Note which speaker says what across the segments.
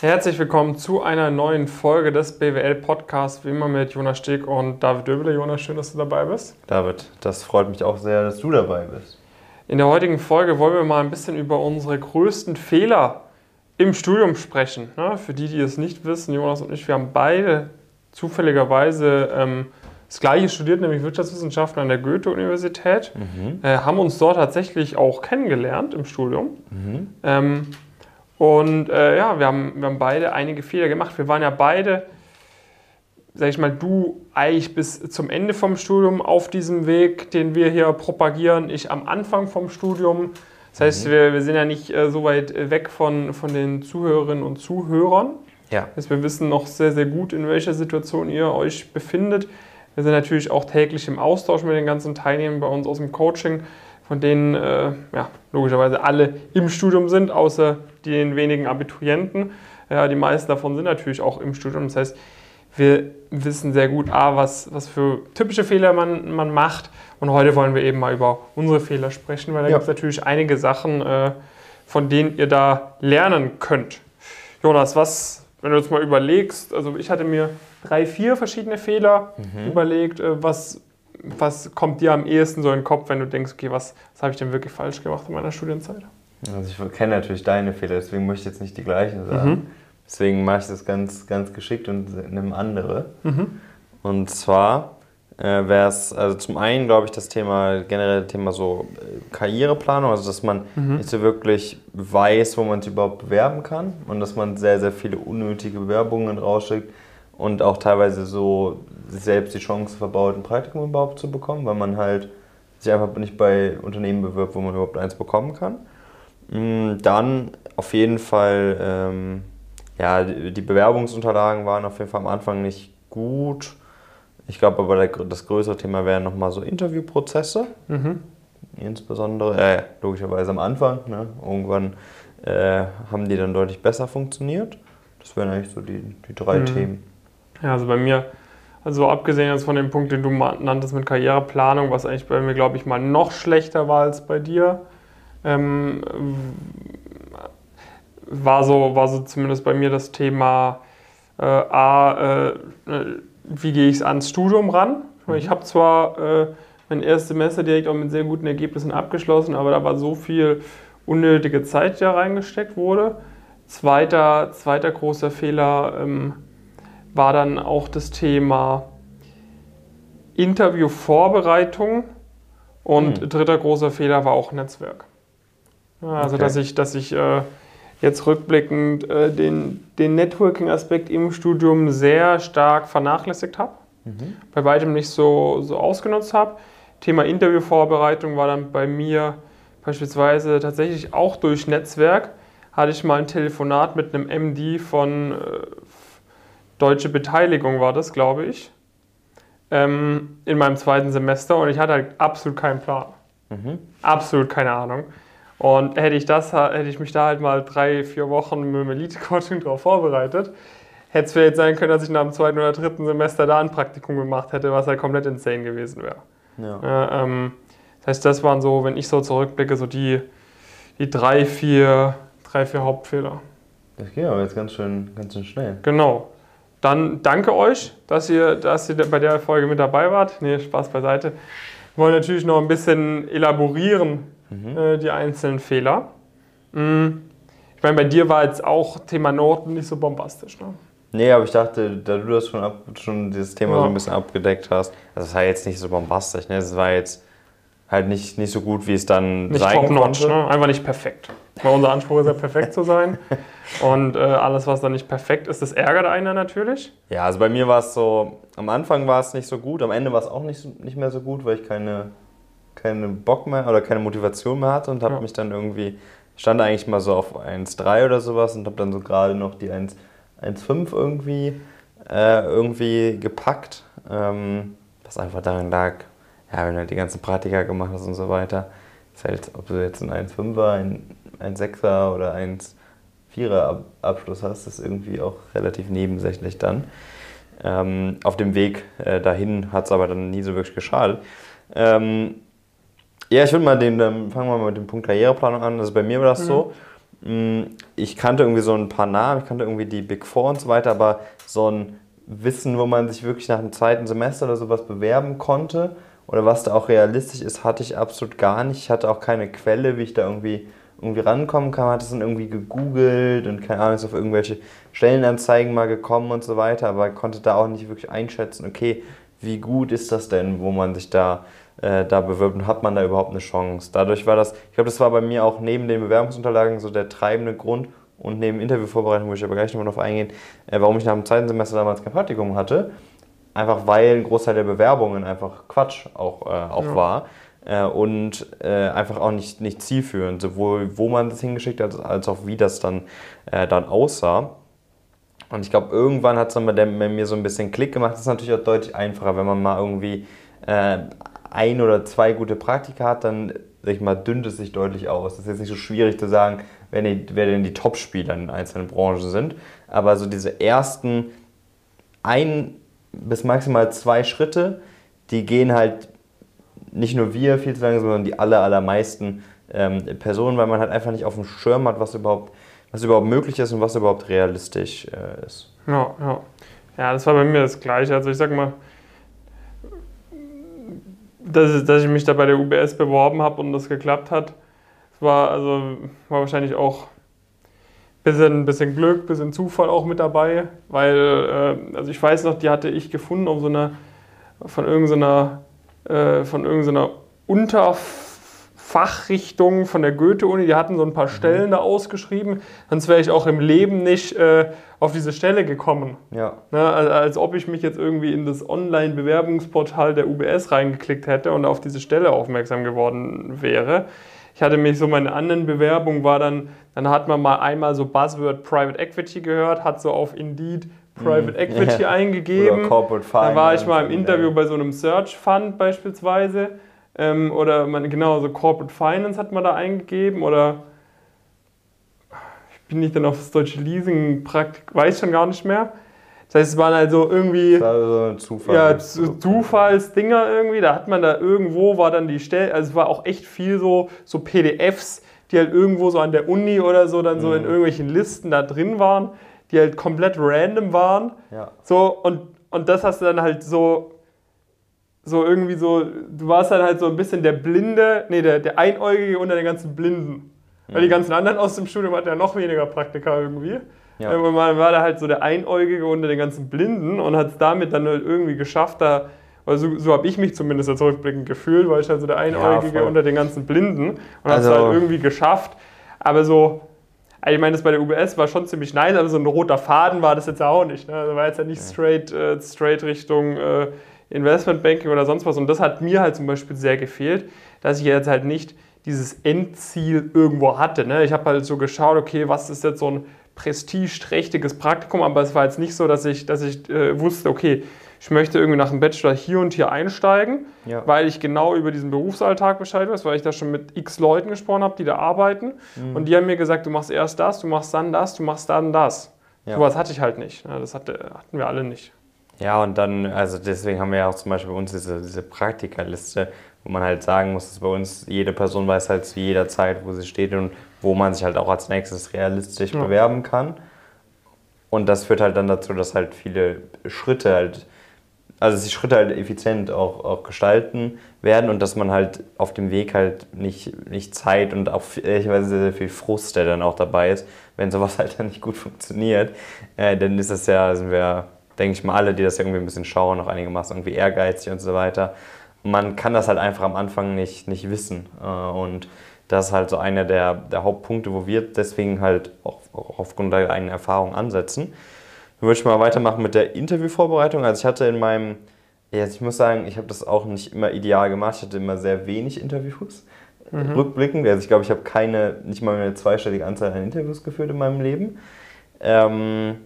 Speaker 1: Herzlich willkommen zu einer neuen Folge des BWL Podcasts, wie immer mit Jonas Steg und David Döbele. Jonas, schön, dass du dabei bist.
Speaker 2: David, das freut mich auch sehr, dass du dabei bist.
Speaker 1: In der heutigen Folge wollen wir mal ein bisschen über unsere größten Fehler im Studium sprechen. Für die, die es nicht wissen, Jonas und ich, wir haben beide zufälligerweise ähm, das gleiche studiert, nämlich Wirtschaftswissenschaften an der Goethe-Universität, mhm. äh, haben uns dort tatsächlich auch kennengelernt im Studium. Mhm. Ähm, und äh, ja, wir haben, wir haben beide einige Fehler gemacht. Wir waren ja beide, sag ich mal, du eigentlich bis zum Ende vom Studium auf diesem Weg, den wir hier propagieren, ich am Anfang vom Studium. Das heißt, mhm. wir, wir sind ja nicht äh, so weit weg von, von den Zuhörerinnen und Zuhörern. Ja. Das heißt, wir wissen noch sehr, sehr gut, in welcher Situation ihr euch befindet. Wir sind natürlich auch täglich im Austausch mit den ganzen Teilnehmern bei uns aus dem Coaching von denen äh, ja, logischerweise alle im Studium sind, außer den wenigen Abiturienten. Ja, die meisten davon sind natürlich auch im Studium. Das heißt, wir wissen sehr gut, A, was, was für typische Fehler man, man macht. Und heute wollen wir eben mal über unsere Fehler sprechen, weil da ja. gibt es natürlich einige Sachen, äh, von denen ihr da lernen könnt. Jonas, was, wenn du jetzt mal überlegst, also ich hatte mir drei, vier verschiedene Fehler mhm. überlegt, äh, was was kommt dir am ehesten so in den Kopf, wenn du denkst, okay, was, was habe ich denn wirklich falsch gemacht in meiner Studienzeit?
Speaker 2: Also ich kenne natürlich deine Fehler, deswegen möchte ich jetzt nicht die gleichen sagen. Mhm. Deswegen mache ich das ganz, ganz geschickt und nehme andere. Mhm. Und zwar äh, wäre es, also zum einen glaube ich das Thema, generell Thema so äh, Karriereplanung, also dass man mhm. nicht so wirklich weiß, wo man sich überhaupt bewerben kann und dass man sehr, sehr viele unnötige Bewerbungen rausschickt und auch teilweise so selbst die Chance verbaut, ein Praktikum überhaupt zu bekommen, weil man halt sich einfach nicht bei Unternehmen bewirbt, wo man überhaupt eins bekommen kann. Mm, dann auf jeden Fall, ähm, ja, die Bewerbungsunterlagen waren auf jeden Fall am Anfang nicht gut. Ich glaube aber, das größere Thema wären nochmal so Interviewprozesse. Mhm. Insbesondere, äh, logischerweise am Anfang. Ne? Irgendwann äh, haben die dann deutlich besser funktioniert. Das wären eigentlich so die, die drei mhm. Themen.
Speaker 1: Ja, also bei mir, also abgesehen jetzt von dem Punkt, den du nanntest mit Karriereplanung, was eigentlich bei mir, glaube ich, mal noch schlechter war als bei dir, ähm, war, so, war so zumindest bei mir das Thema äh, A, äh, wie gehe ich ans Studium ran? Ich mhm. habe zwar äh, mein erstes Semester direkt auch mit sehr guten Ergebnissen abgeschlossen, aber da war so viel unnötige Zeit, die da reingesteckt wurde. Zweiter, zweiter großer Fehler, ähm, war dann auch das Thema Interviewvorbereitung und mhm. dritter großer Fehler war auch Netzwerk. also okay. dass ich, dass ich äh, jetzt rückblickend äh, den, den Networking-Aspekt im Studium sehr stark vernachlässigt habe, mhm. bei weitem nicht so, so ausgenutzt habe. Thema Interviewvorbereitung war dann bei mir beispielsweise tatsächlich auch durch Netzwerk. Hatte ich mal ein Telefonat mit einem MD von, äh, deutsche Beteiligung war das, glaube ich, ähm, in meinem zweiten Semester und ich hatte halt absolut keinen Plan. Mhm. Absolut keine Ahnung. Und hätte ich das, hätte ich mich da halt mal drei, vier Wochen mit dem Elite-Coaching drauf vorbereitet, hätte es vielleicht sein können, dass ich nach dem zweiten oder dritten Semester da ein Praktikum gemacht hätte, was halt komplett insane gewesen wäre. Ja. Ja, ähm, das heißt, das waren so, wenn ich so zurückblicke, so die, die drei, vier, drei, vier Hauptfehler.
Speaker 2: Das geht aber jetzt ganz schön, ganz schön schnell.
Speaker 1: Genau. Dann danke euch, dass ihr, dass ihr bei der Folge mit dabei wart. Nee, Spaß beiseite. Wir wollen natürlich noch ein bisschen elaborieren, mhm. äh, die einzelnen Fehler. Mhm. Ich meine, bei dir war jetzt auch Thema Noten nicht so bombastisch, ne?
Speaker 2: Nee, aber ich dachte, da du das schon, ab, schon dieses Thema ja. so ein bisschen abgedeckt hast, also das war jetzt nicht so bombastisch, ne? Das war jetzt halt nicht, nicht so gut, wie es dann
Speaker 1: nicht sein top notch, ne? Einfach nicht perfekt. Weil unser Anspruch ist ja, perfekt zu sein. Und äh, alles, was dann nicht perfekt ist, das ärgert einen natürlich.
Speaker 2: Ja, also bei mir war es so, am Anfang war es nicht so gut, am Ende war es auch nicht, nicht mehr so gut, weil ich keine, keine Bock mehr oder keine Motivation mehr hatte und habe ja. mich dann irgendwie, stand eigentlich mal so auf 1,3 oder sowas und habe dann so gerade noch die 1,5 irgendwie, äh, irgendwie gepackt. Ähm, was einfach daran lag, ja, wenn du halt die ganzen Praktika gemacht hast und so weiter, ist halt, ob du jetzt ein 1,5er, ein, ein 6er oder ein 4er Abschluss hast, ist irgendwie auch relativ nebensächlich dann. Ähm, auf dem Weg äh, dahin hat es aber dann nie so wirklich geschadet. Ähm, ja, ich würde mal den, dann fangen wir mal mit dem Punkt Karriereplanung an. Also bei mir war das mhm. so. mh, ich kannte irgendwie so ein paar Namen, ich kannte irgendwie die Big Four und so weiter, aber so ein Wissen, wo man sich wirklich nach einem zweiten Semester oder sowas bewerben konnte oder was da auch realistisch ist, hatte ich absolut gar nicht. Ich hatte auch keine Quelle, wie ich da irgendwie, irgendwie rankommen kann. Hatte es dann irgendwie gegoogelt und keine Ahnung, ist auf irgendwelche Stellenanzeigen mal gekommen und so weiter, aber konnte da auch nicht wirklich einschätzen, okay, wie gut ist das denn, wo man sich da, äh, da bewirbt und hat man da überhaupt eine Chance. Dadurch war das, ich glaube, das war bei mir auch neben den Bewerbungsunterlagen so der treibende Grund und neben Interviewvorbereitung, wo ich aber gleich nochmal drauf eingehen, äh, warum ich nach dem zweiten Semester damals kein Praktikum hatte. Einfach weil ein Großteil der Bewerbungen einfach Quatsch auch, äh, auch ja. war äh, und äh, einfach auch nicht, nicht zielführend, sowohl wo man das hingeschickt hat, als auch wie das dann, äh, dann aussah. Und ich glaube, irgendwann hat es dann bei, der, bei, mir so ein bisschen Klick gemacht. Das ist natürlich auch deutlich einfacher, wenn man mal irgendwie äh, ein oder zwei gute Praktika hat, dann sag ich mal, dünnt es sich deutlich aus. Das ist jetzt nicht so schwierig zu sagen, wer, die, wer denn die Top-Spieler in einzelnen Branchen sind. Aber so diese ersten ein bis maximal zwei Schritte, die gehen halt nicht nur wir viel zu lange, sondern die aller, allermeisten ähm, Personen, weil man halt einfach nicht auf dem Schirm hat, was überhaupt, was überhaupt möglich ist und was überhaupt realistisch äh, ist.
Speaker 1: Ja, ja. Ja, das war bei mir das Gleiche. Also ich sag mal, dass, dass ich mich da bei der UBS beworben habe und das geklappt hat, war also war wahrscheinlich auch bisschen, bisschen Glück, bisschen Zufall auch mit dabei, weil, äh, also ich weiß noch, die hatte ich gefunden auf so einer, von irgendeiner, äh, von irgendeiner Unterfachrichtung von der Goethe-Uni, die hatten so ein paar mhm. Stellen da ausgeschrieben, sonst wäre ich auch im Leben nicht äh, auf diese Stelle gekommen. Ja. Ne, als, als ob ich mich jetzt irgendwie in das Online-Bewerbungsportal der UBS reingeklickt hätte und auf diese Stelle aufmerksam geworden wäre. Ich hatte mich so, meine anderen Bewerbung war dann, dann hat man mal einmal so Buzzword Private Equity gehört, hat so auf Indeed Private mm, Equity yeah. eingegeben. Oder Corporate Finance. Dann war ich mal im Interview ja. bei so einem Search Fund beispielsweise. Ähm, oder man, genau, so Corporate Finance hat man da eingegeben. Oder ich bin nicht dann auf das deutsche Leasing weiß schon gar nicht mehr. Das heißt, es waren also irgendwie das war so ein Zufall. Ja, Zufallsdinger irgendwie. Da hat man da irgendwo war dann die Stelle, also es war auch echt viel so, so PDFs, die halt irgendwo so an der Uni oder so dann so in mhm. irgendwelchen Listen da drin waren, die halt komplett random waren. Ja. So und, und das hast du dann halt so so irgendwie so, du warst dann halt so ein bisschen der Blinde, nee, der, der Einäugige unter den ganzen Blinden. Weil die mhm. ganzen anderen aus dem Studium hatten ja noch weniger Praktika irgendwie. Ja. Irgendwann war da halt so der Einäugige unter den ganzen Blinden und hat es damit dann halt irgendwie geschafft, da, also so, so habe ich mich zumindest als rückblickend gefühlt, weil ich halt so der Einäugige ja, unter den ganzen Blinden und also, hat es halt irgendwie geschafft. Aber so, also ich meine, das bei der UBS war schon ziemlich nice, aber so ein roter Faden war das jetzt auch nicht. Ne? Also war jetzt ja nicht straight, äh, straight Richtung äh, Investmentbanking oder sonst was. Und das hat mir halt zum Beispiel sehr gefehlt, dass ich jetzt halt nicht dieses Endziel irgendwo hatte. Ne? Ich habe halt so geschaut, okay, was ist jetzt so ein prestigeträchtiges Praktikum, aber es war jetzt nicht so, dass ich, dass ich äh, wusste, okay, ich möchte irgendwie nach dem Bachelor hier und hier einsteigen, ja. weil ich genau über diesen Berufsalltag Bescheid weiß, weil ich da schon mit x Leuten gesprochen habe, die da arbeiten. Mhm. Und die haben mir gesagt, du machst erst das, du machst dann das, du machst dann das. Ja. So was hatte ich halt nicht. Das hatte, hatten wir alle nicht.
Speaker 2: Ja, und dann, also deswegen haben wir ja auch zum Beispiel bei uns diese, diese Praktikerliste, wo man halt sagen muss, dass bei uns jede Person weiß halt zu jeder Zeit, wo sie steht und wo man sich halt auch als nächstes realistisch ja. bewerben kann. Und das führt halt dann dazu, dass halt viele Schritte halt, also die Schritte halt effizient auch, auch gestalten werden und dass man halt auf dem Weg halt nicht, nicht Zeit und auch ehrlicherweise sehr, sehr viel Frust, der dann auch dabei ist, wenn sowas halt dann nicht gut funktioniert, äh, dann ist das ja, sind wir, denke ich mal, alle, die das irgendwie ein bisschen schauen, auch einigermaßen irgendwie ehrgeizig und so weiter. Man kann das halt einfach am Anfang nicht, nicht wissen. Äh, und das ist halt so einer der, der Hauptpunkte, wo wir deswegen halt auch, auch aufgrund der eigenen Erfahrung ansetzen. Dann würde ich mal weitermachen mit der Interviewvorbereitung. Also ich hatte in meinem, ja, ich muss sagen, ich habe das auch nicht immer ideal gemacht. Ich hatte immer sehr wenig Interviews. Mhm. Rückblickend, also ich glaube, ich habe keine, nicht mal eine zweistellige Anzahl an Interviews geführt in meinem Leben. Ähm,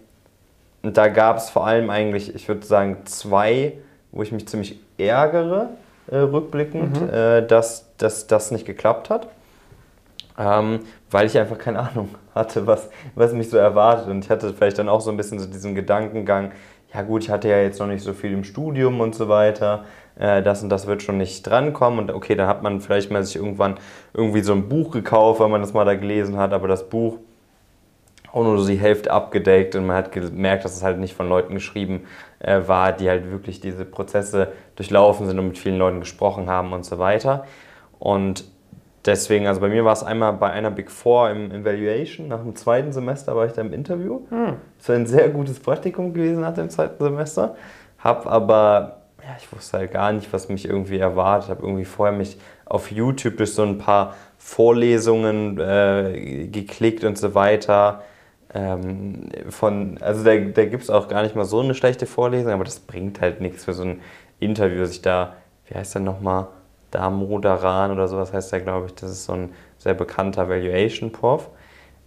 Speaker 2: da gab es vor allem eigentlich, ich würde sagen, zwei, wo ich mich ziemlich ärgere, äh, rückblickend, mhm. äh, dass, dass das nicht geklappt hat ähm, weil ich einfach keine Ahnung hatte, was, was mich so erwartet. Und ich hatte vielleicht dann auch so ein bisschen so diesen Gedankengang, ja gut, ich hatte ja jetzt noch nicht so viel im Studium und so weiter, äh, das und das wird schon nicht drankommen. Und okay, dann hat man vielleicht mal sich irgendwann irgendwie so ein Buch gekauft, weil man das mal da gelesen hat, aber das Buch auch nur so die Hälfte abgedeckt und man hat gemerkt, dass es halt nicht von Leuten geschrieben äh, war, die halt wirklich diese Prozesse durchlaufen sind und mit vielen Leuten gesprochen haben und so weiter. Und deswegen, also bei mir war es einmal bei einer Big Four im Evaluation, nach dem zweiten Semester war ich da im Interview. Hm. Es war ein sehr gutes Praktikum gewesen nach dem zweiten Semester. Hab aber, ja, ich wusste halt gar nicht, was mich irgendwie erwartet. Habe irgendwie vorher mich auf YouTube durch so ein paar Vorlesungen äh, geklickt und so weiter. Ähm, von, also da, da gibt es auch gar nicht mal so eine schlechte Vorlesung, aber das bringt halt nichts für so ein Interview, sich da, wie heißt der nochmal, Damodaran oder sowas heißt der, glaube ich, das ist so ein sehr bekannter Valuation-Prof.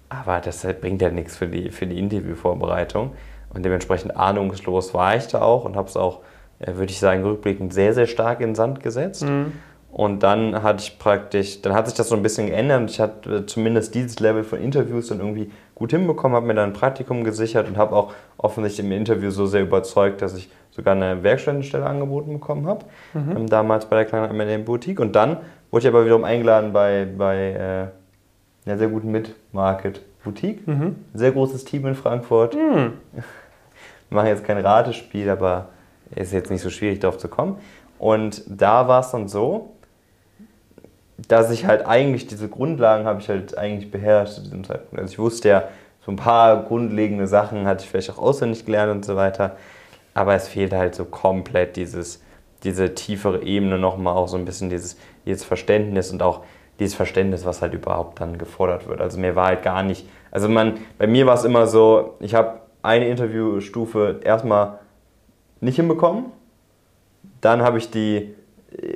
Speaker 2: Aber das bringt ja nichts für die, für die Interviewvorbereitung. Und dementsprechend ahnungslos war ich da auch und habe es auch, äh, würde ich sagen, rückblickend sehr, sehr stark in den Sand gesetzt. Mhm. Und dann hatte ich praktisch, dann hat sich das so ein bisschen geändert. Ich hatte zumindest dieses Level von Interviews dann irgendwie gut hinbekommen, habe mir dann ein Praktikum gesichert und habe auch offensichtlich im Interview so sehr überzeugt, dass ich sogar eine Werkstättenstelle angeboten bekommen habe. Mhm. Ähm, damals bei der kleinen M&M Boutique. Und dann wurde ich aber wiederum eingeladen bei, bei äh, einer sehr guten Mid-Market Boutique. Mhm. Sehr großes Team in Frankfurt. Mhm. Wir machen jetzt kein Ratespiel, aber ist jetzt nicht so schwierig, darauf zu kommen. Und da war es dann so, dass ich halt eigentlich diese Grundlagen habe ich halt eigentlich beherrscht zu diesem Zeitpunkt. Also ich wusste ja, so ein paar grundlegende Sachen hatte ich vielleicht auch auswendig gelernt und so weiter. Aber es fehlt halt so komplett dieses, diese tiefere Ebene nochmal, auch so ein bisschen dieses, dieses Verständnis und auch dieses Verständnis, was halt überhaupt dann gefordert wird. Also mir war halt gar nicht, also man, bei mir war es immer so, ich habe eine Interviewstufe erstmal nicht hinbekommen, dann habe ich die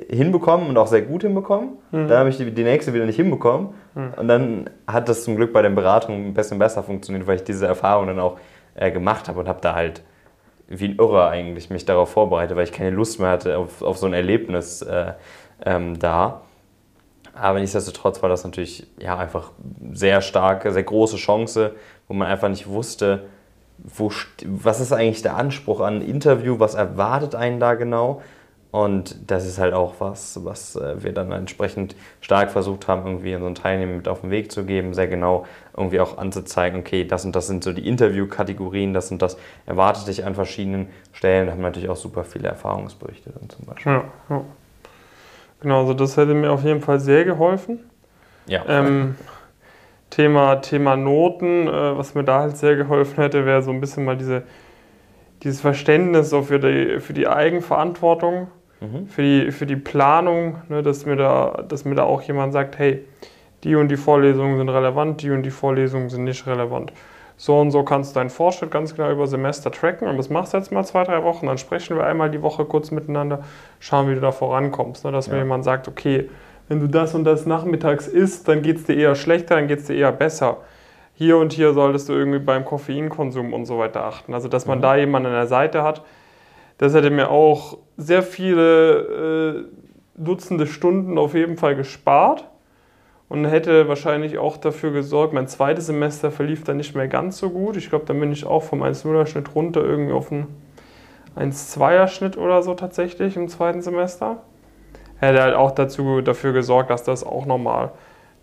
Speaker 2: hinbekommen und auch sehr gut hinbekommen. Mhm. Dann habe ich die, die, nächste wieder nicht hinbekommen. Mhm. Und dann hat das zum Glück bei den Beratungen ein bisschen besser funktioniert, weil ich diese Erfahrung dann auch äh, gemacht habe und habe da halt wie ein Irrer eigentlich mich darauf vorbereitet, weil ich keine Lust mehr hatte auf, auf so ein Erlebnis äh, ähm, da. Aber nichtsdestotrotz war das natürlich ja, einfach sehr starke, sehr große Chance, wo man einfach nicht wusste, wo, was ist eigentlich der Anspruch an ein Interview, was erwartet einen da genau. Und das ist halt auch was, was äh, wir dann entsprechend stark versucht haben, irgendwie unseren Teilnehmern mit auf den Weg zu geben, sehr genau irgendwie auch anzuzeigen, okay, das und das sind so die Interviewkategorien, das und das erwartet dich an verschiedenen Stellen. Da haben wir natürlich auch super viele Erfahrungsberichte dann zum Beispiel.
Speaker 1: Ja, ja. Genau, also das hätte mir auf jeden Fall sehr geholfen.
Speaker 2: Ja.
Speaker 1: Ähm, Thema, Thema Noten, äh, was mir da halt sehr geholfen hätte, wäre so ein bisschen mal diese, dieses Verständnis so für, die, für die Eigenverantwortung mhm. für, die, für die Planung, ne, dass, mir da, dass mir da auch jemand sagt, hey, die und die Vorlesungen sind relevant, die und die Vorlesungen sind nicht relevant. So und so kannst du deinen Fortschritt ganz genau über Semester tracken und das machst du jetzt mal zwei, drei Wochen. Dann sprechen wir einmal die Woche kurz miteinander, schauen, wie du da vorankommst. Ne? Dass ja. mir jemand sagt, okay, wenn du das und das nachmittags isst, dann geht es dir eher schlechter, dann geht es dir eher besser. Hier und hier solltest du irgendwie beim Koffeinkonsum und so weiter achten. Also, dass man mhm. da jemanden an der Seite hat, das hätte mir auch sehr viele äh, Dutzende Stunden auf jeden Fall gespart und hätte wahrscheinlich auch dafür gesorgt, mein zweites Semester verlief dann nicht mehr ganz so gut. Ich glaube, dann bin ich auch vom 1-0er-Schnitt runter irgendwie auf einen 1-2er-Schnitt oder so tatsächlich im zweiten Semester. Hätte halt auch dazu, dafür gesorgt, dass das auch nochmal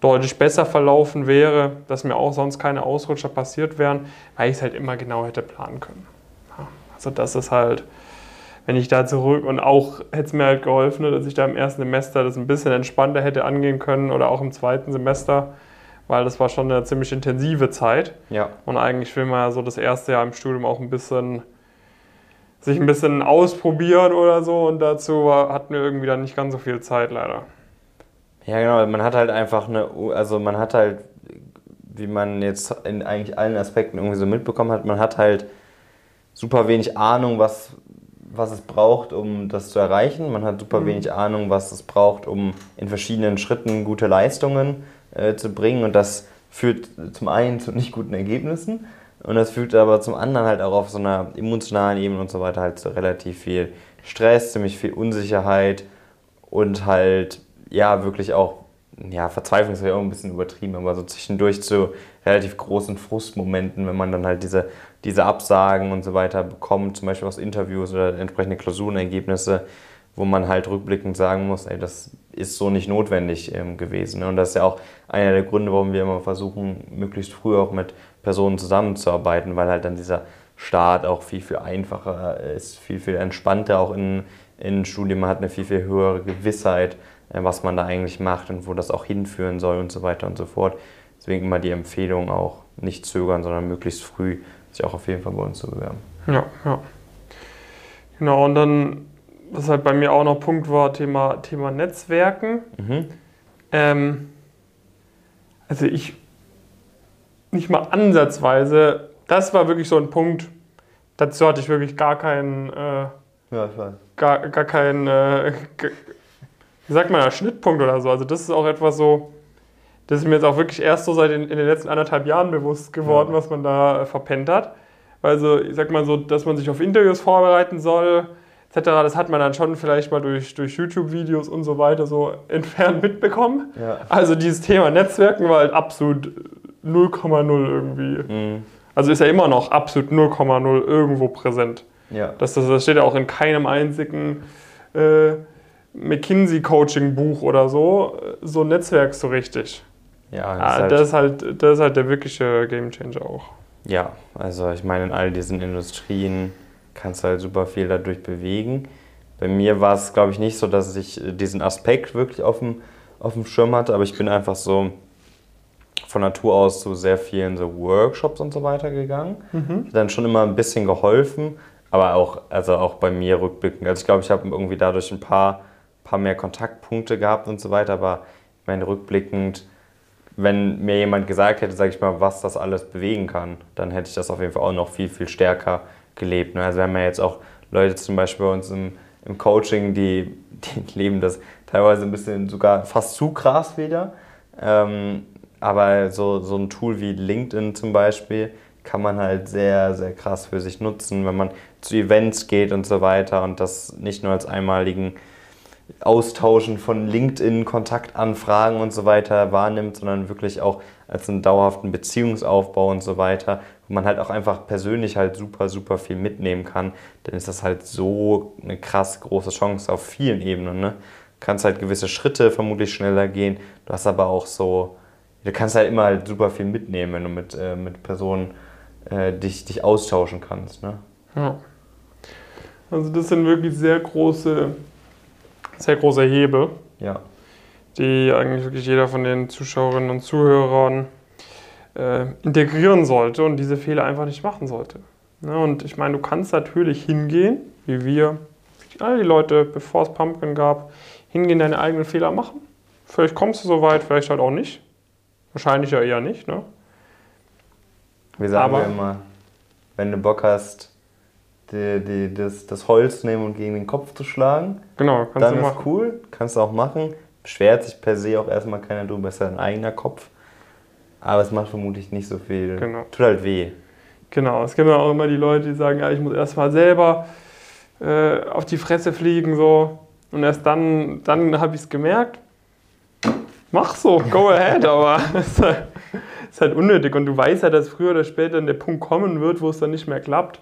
Speaker 1: deutlich besser verlaufen wäre, dass mir auch sonst keine Ausrutscher passiert wären, weil ich es halt immer genau hätte planen können. Also das ist halt wenn ich da zurück und auch hätte es mir halt geholfen, dass ich da im ersten Semester das ein bisschen entspannter hätte angehen können oder auch im zweiten Semester, weil das war schon eine ziemlich intensive Zeit.
Speaker 2: Ja.
Speaker 1: Und eigentlich will man ja so das erste Jahr im Studium auch ein bisschen sich ein bisschen ausprobieren oder so und dazu war, hatten wir irgendwie dann nicht ganz so viel Zeit leider.
Speaker 2: Ja, genau, man hat halt einfach eine, also man hat halt, wie man jetzt in eigentlich allen Aspekten irgendwie so mitbekommen hat, man hat halt super wenig Ahnung, was, was es braucht, um das zu erreichen. Man hat super mhm. wenig Ahnung, was es braucht, um in verschiedenen Schritten gute Leistungen äh, zu bringen. Und das führt zum einen zu nicht guten Ergebnissen und das führt aber zum anderen halt auch auf so einer emotionalen Ebene und so weiter halt zu relativ viel Stress, ziemlich viel Unsicherheit und halt ja wirklich auch ja, Verzweiflung ist ja auch ein bisschen übertrieben, aber so zwischendurch zu relativ großen Frustmomenten, wenn man dann halt diese, diese Absagen und so weiter bekommt, zum Beispiel aus Interviews oder entsprechende Klausurenergebnisse, wo man halt rückblickend sagen muss, ey, das ist so nicht notwendig ähm, gewesen. Ne? Und das ist ja auch einer der Gründe, warum wir immer versuchen, möglichst früh auch mit Personen zusammenzuarbeiten, weil halt dann dieser Start auch viel, viel einfacher ist, viel, viel entspannter auch in, in Studium. Man hat eine viel, viel höhere Gewissheit, was man da eigentlich macht und wo das auch hinführen soll und so weiter und so fort. Deswegen immer die Empfehlung auch nicht zögern, sondern möglichst früh sich auch auf jeden Fall bei uns zu bewerben.
Speaker 1: Ja, ja. Genau, und dann, was halt bei mir auch noch Punkt war, Thema, Thema Netzwerken. Mhm. Ähm, also ich nicht mal ansatzweise, das war wirklich so ein Punkt, dazu hatte ich wirklich gar keinen, äh, ja, ich weiß. Gar, gar keinen, äh, wie sagt man, Schnittpunkt oder so. Also das ist auch etwas so, das ist mir jetzt auch wirklich erst so seit in, in den letzten anderthalb Jahren bewusst geworden, ja. was man da äh, verpennt hat. Also ich sag mal so, dass man sich auf Interviews vorbereiten soll, etc., das hat man dann schon vielleicht mal durch, durch YouTube-Videos und so weiter so entfernt mitbekommen. Ja. Also dieses Thema Netzwerken war halt absolut 0,0 irgendwie. Mhm. Also ist ja immer noch absolut 0,0 irgendwo präsent. Ja. Das, das, das steht ja auch in keinem einzigen äh, McKinsey-Coaching-Buch oder so, so Netzwerk so richtig. Ja, das, ah, ist halt das, ist halt, das ist halt der wirkliche Gamechanger auch.
Speaker 2: Ja, also ich meine, in all diesen Industrien kannst du halt super viel dadurch bewegen. Bei mir war es, glaube ich, nicht so, dass ich diesen Aspekt wirklich auf dem, auf dem Schirm hatte, aber ich bin einfach so von Natur aus zu sehr vielen so Workshops und so weiter gegangen. Mhm. Dann schon immer ein bisschen geholfen, aber auch, also auch bei mir rückblickend. Also ich glaube, ich habe irgendwie dadurch ein paar, paar mehr Kontaktpunkte gehabt und so weiter, aber ich meine, rückblickend wenn mir jemand gesagt hätte, sage ich mal, was das alles bewegen kann, dann hätte ich das auf jeden Fall auch noch viel, viel stärker gelebt. Ne? Also wir haben ja jetzt auch Leute zum Beispiel bei uns im, im Coaching, die, die leben das teilweise ein bisschen sogar fast zu krass wieder. Ähm, aber so, so ein Tool wie LinkedIn zum Beispiel kann man halt sehr, sehr krass für sich nutzen, wenn man zu Events geht und so weiter und das nicht nur als einmaligen Austauschen von LinkedIn-Kontaktanfragen und so weiter wahrnimmt, sondern wirklich auch als einen dauerhaften Beziehungsaufbau und so weiter, wo man halt auch einfach persönlich halt super, super viel mitnehmen kann, dann ist das halt so eine krass große Chance auf vielen Ebenen. Ne? Du kannst halt gewisse Schritte vermutlich schneller gehen, du hast aber auch so, du kannst halt immer halt super viel mitnehmen, wenn du mit, äh, mit Personen äh, dich, dich austauschen kannst. Ne? Ja.
Speaker 1: Also das sind wirklich sehr große sehr großer Hebel, ja. die eigentlich wirklich jeder von den Zuschauerinnen und Zuhörern äh, integrieren sollte und diese Fehler einfach nicht machen sollte. Ja, und ich meine, du kannst natürlich hingehen, wie wir, alle die Leute, bevor es Pumpkin gab, hingehen, deine eigenen Fehler machen. Vielleicht kommst du so weit, vielleicht halt auch nicht. Wahrscheinlich ja eher nicht. Ne?
Speaker 2: Wir sagen Aber, immer, wenn du Bock hast, die, die, das, das Holz nehmen und gegen den Kopf zu schlagen. Genau, kannst dann du machen. ist cool, kannst du auch machen. Beschwert sich per se auch erstmal keiner drüber, ist dein eigener Kopf. Aber es macht vermutlich nicht so viel. Genau. Tut halt weh.
Speaker 1: Genau, es gibt ja auch immer die Leute, die sagen, ja, ich muss erstmal selber äh, auf die Fresse fliegen so und erst dann, dann habe ich es gemerkt. Mach so, go ahead, aber es ist, halt, ist halt unnötig und du weißt ja, dass früher oder später der Punkt kommen wird, wo es dann nicht mehr klappt.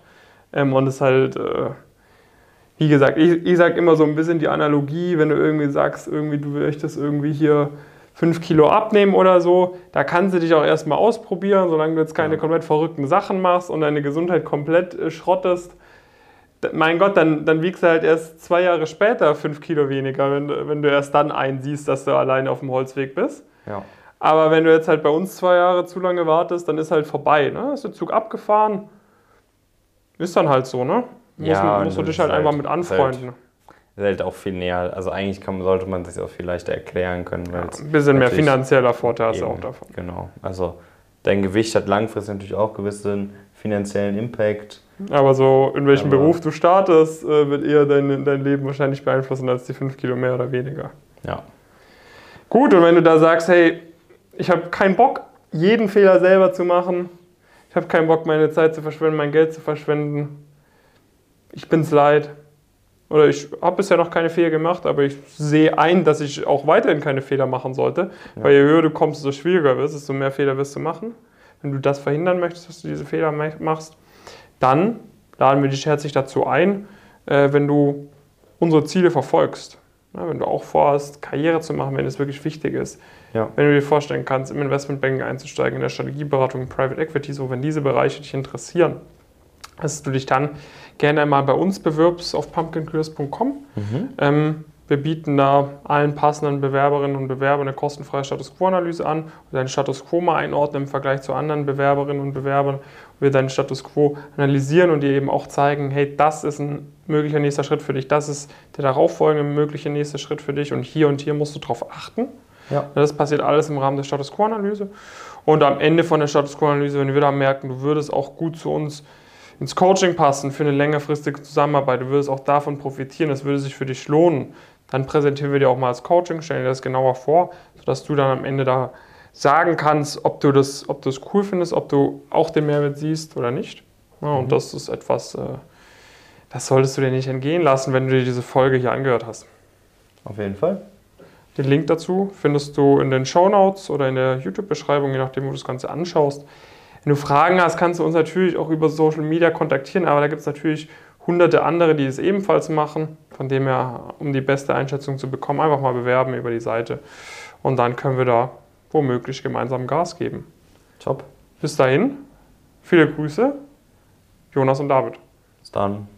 Speaker 1: Ähm, und es ist halt, äh, wie gesagt, ich, ich sage immer so ein bisschen die Analogie, wenn du irgendwie sagst, irgendwie du möchtest irgendwie hier 5 Kilo abnehmen oder so, da kannst du dich auch erstmal ausprobieren, solange du jetzt keine ja. komplett verrückten Sachen machst und deine Gesundheit komplett äh, schrottest. Mein Gott, dann, dann wiegst du halt erst zwei Jahre später 5 Kilo weniger, wenn, wenn du erst dann einsiehst, dass du alleine auf dem Holzweg bist. Ja. Aber wenn du jetzt halt bei uns zwei Jahre zu lange wartest, dann ist halt vorbei. Ne? Ist der Zug abgefahren, ist dann halt so, ne? Ja, musst, du dich halt, halt einfach mit anfreunden.
Speaker 2: Halt, ist halt auch viel näher. Also eigentlich kann, sollte man sich auch viel leichter erklären können. Ja,
Speaker 1: ein bisschen mehr finanzieller Vorteil hast du auch davon.
Speaker 2: Genau. Also dein Gewicht hat langfristig natürlich auch gewissen finanziellen Impact.
Speaker 1: Aber so, in welchem Aber Beruf du startest, äh, wird eher dein, dein Leben wahrscheinlich beeinflussen als die 5 Kilo mehr oder weniger. Ja. Gut, und wenn du da sagst, hey, ich habe keinen Bock, jeden Fehler selber zu machen, habe keinen Bock, meine Zeit zu verschwenden, mein Geld zu verschwenden. Ich bin's leid. Oder ich habe bisher noch keine Fehler gemacht, aber ich sehe ein, dass ich auch weiterhin keine Fehler machen sollte. Ja. Weil je höher du kommst, desto schwieriger wird es, desto mehr Fehler wirst du machen. Wenn du das verhindern möchtest, dass du diese Fehler machst, dann laden wir dich herzlich dazu ein, äh, wenn du unsere Ziele verfolgst. Wenn du auch vorhast, Karriere zu machen, wenn es wirklich wichtig ist.
Speaker 2: Ja.
Speaker 1: Wenn du dir vorstellen kannst, im Investmentbanking einzusteigen, in der Strategieberatung, in Private Equity, so wenn diese Bereiche dich interessieren, dass du dich dann gerne einmal bei uns bewirbst auf pumpkincurious.com.
Speaker 2: Mhm.
Speaker 1: Ähm, wir bieten da allen passenden Bewerberinnen und Bewerbern eine kostenfreie Status Quo-Analyse an und deinen Status Quo mal einordnen im Vergleich zu anderen Bewerberinnen und Bewerbern. Wir deinen Status Quo analysieren und dir eben auch zeigen, hey, das ist ein möglicher nächster Schritt für dich, das ist der darauffolgende mögliche nächste Schritt für dich und hier und hier musst du darauf achten.
Speaker 2: Ja.
Speaker 1: Das passiert alles im Rahmen der Status Quo-Analyse. Und am Ende von der Status Quo-Analyse, wenn wir da merken, du würdest auch gut zu uns ins Coaching passen für eine längerfristige Zusammenarbeit, du würdest auch davon profitieren, es würde sich für dich lohnen, dann präsentieren wir dir auch mal als Coaching, stellen dir das genauer vor, sodass du dann am Ende da sagen kannst, ob du das, ob du es cool findest, ob du auch den Mehrwert siehst oder nicht. Ja, und
Speaker 2: Mhm.
Speaker 1: das ist etwas, äh, das solltest du dir nicht entgehen lassen, wenn du dir diese Folge hier angehört hast.
Speaker 2: Auf jeden Fall.
Speaker 1: Den Link dazu findest du in den Show Notes oder in der YouTube-Beschreibung, je nachdem, wo du das Ganze anschaust. Wenn du Fragen hast, kannst du uns natürlich auch über Social Media kontaktieren, aber da gibt es natürlich hunderte andere, die es ebenfalls machen. Von dem her, um die beste Einschätzung zu bekommen, einfach mal bewerben über die Seite. Und dann können wir da womöglich gemeinsam Gas geben.
Speaker 2: Top.
Speaker 1: Bis dahin, viele Grüße, Jonas und David.
Speaker 2: Bis dann.